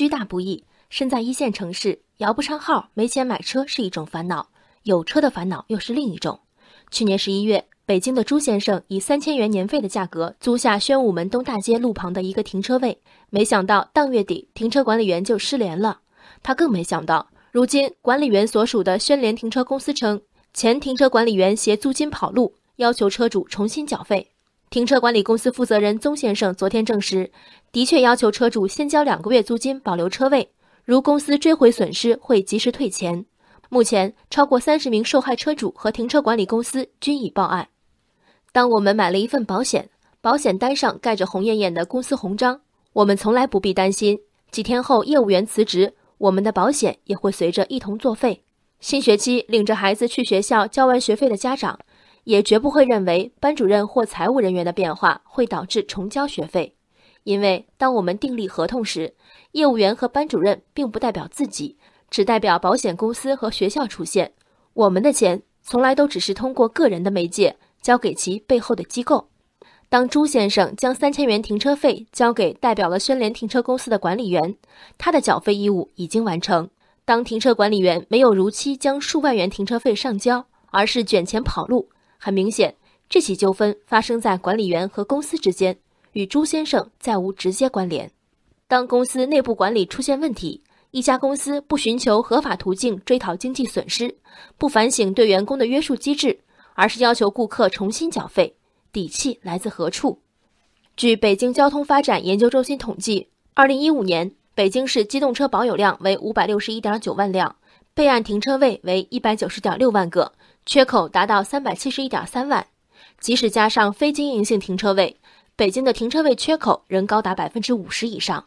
居大不易，身在一线城市，摇不上号，没钱买车是一种烦恼，有车的烦恼又是另一种。去年十一月，北京的朱先生以三千元年费的价格租下宣武门东大街路旁的一个停车位，没想到当月底停车管理员就失联了。他更没想到，如今管理员所属的宣联停车公司称，前停车管理员携租金跑路，要求车主重新缴费。停车管理公司负责人宗先生昨天证实，的确要求车主先交两个月租金保留车位，如公司追回损失会及时退钱。目前，超过三十名受害车主和停车管理公司均已报案。当我们买了一份保险，保险单上盖着红艳艳的公司红章，我们从来不必担心几天后业务员辞职，我们的保险也会随着一同作废。新学期领着孩子去学校交完学费的家长。也绝不会认为班主任或财务人员的变化会导致重交学费，因为当我们订立合同时，业务员和班主任并不代表自己，只代表保险公司和学校出现。我们的钱从来都只是通过个人的媒介交给其背后的机构。当朱先生将三千元停车费交给代表了宣联停车公司的管理员，他的缴费义务已经完成。当停车管理员没有如期将数万元停车费上交，而是卷钱跑路。很明显，这起纠纷发生在管理员和公司之间，与朱先生再无直接关联。当公司内部管理出现问题，一家公司不寻求合法途径追讨经济损失，不反省对员工的约束机制，而是要求顾客重新缴费，底气来自何处？据北京交通发展研究中心统计，二零一五年北京市机动车保有量为五百六十一点九万辆，备案停车位为一百九十点六万个。缺口达到三百七十一点三万，即使加上非经营性停车位，北京的停车位缺口仍高达百分之五十以上。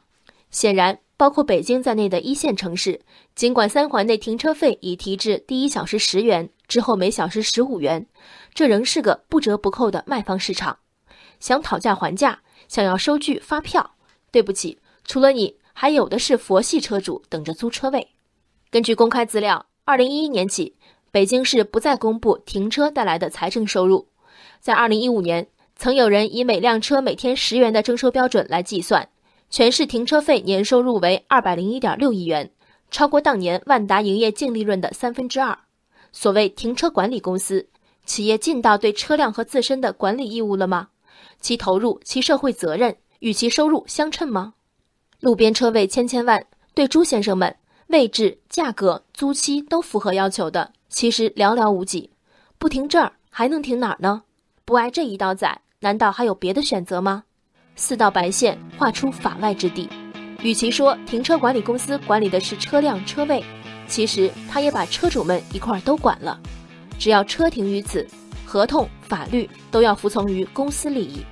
显然，包括北京在内的一线城市，尽管三环内停车费已提至第一小时十元，之后每小时十五元，这仍是个不折不扣的卖方市场。想讨价还价，想要收据发票，对不起，除了你，还有的是佛系车主等着租车位。根据公开资料，二零一一年起。北京市不再公布停车带来的财政收入。在二零一五年，曾有人以每辆车每天十元的征收标准来计算，全市停车费年收入为二百零一点六亿元，超过当年万达营业净利润的三分之二。所谓停车管理公司，企业尽到对车辆和自身的管理义务了吗？其投入、其社会责任与其收入相称吗？路边车位千千万，对朱先生们，位置、价格、租期都符合要求的。其实寥寥无几，不停这儿还能停哪儿呢？不挨这一刀宰，难道还有别的选择吗？四道白线画出法外之地。与其说停车管理公司管理的是车辆车位，其实他也把车主们一块儿都管了。只要车停于此，合同、法律都要服从于公司利益。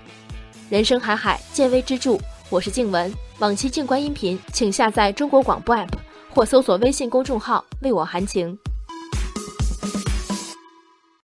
人生海海，见微知著。我是静文，往期静观音频，请下载中国广播 app 或搜索微信公众号为我含情。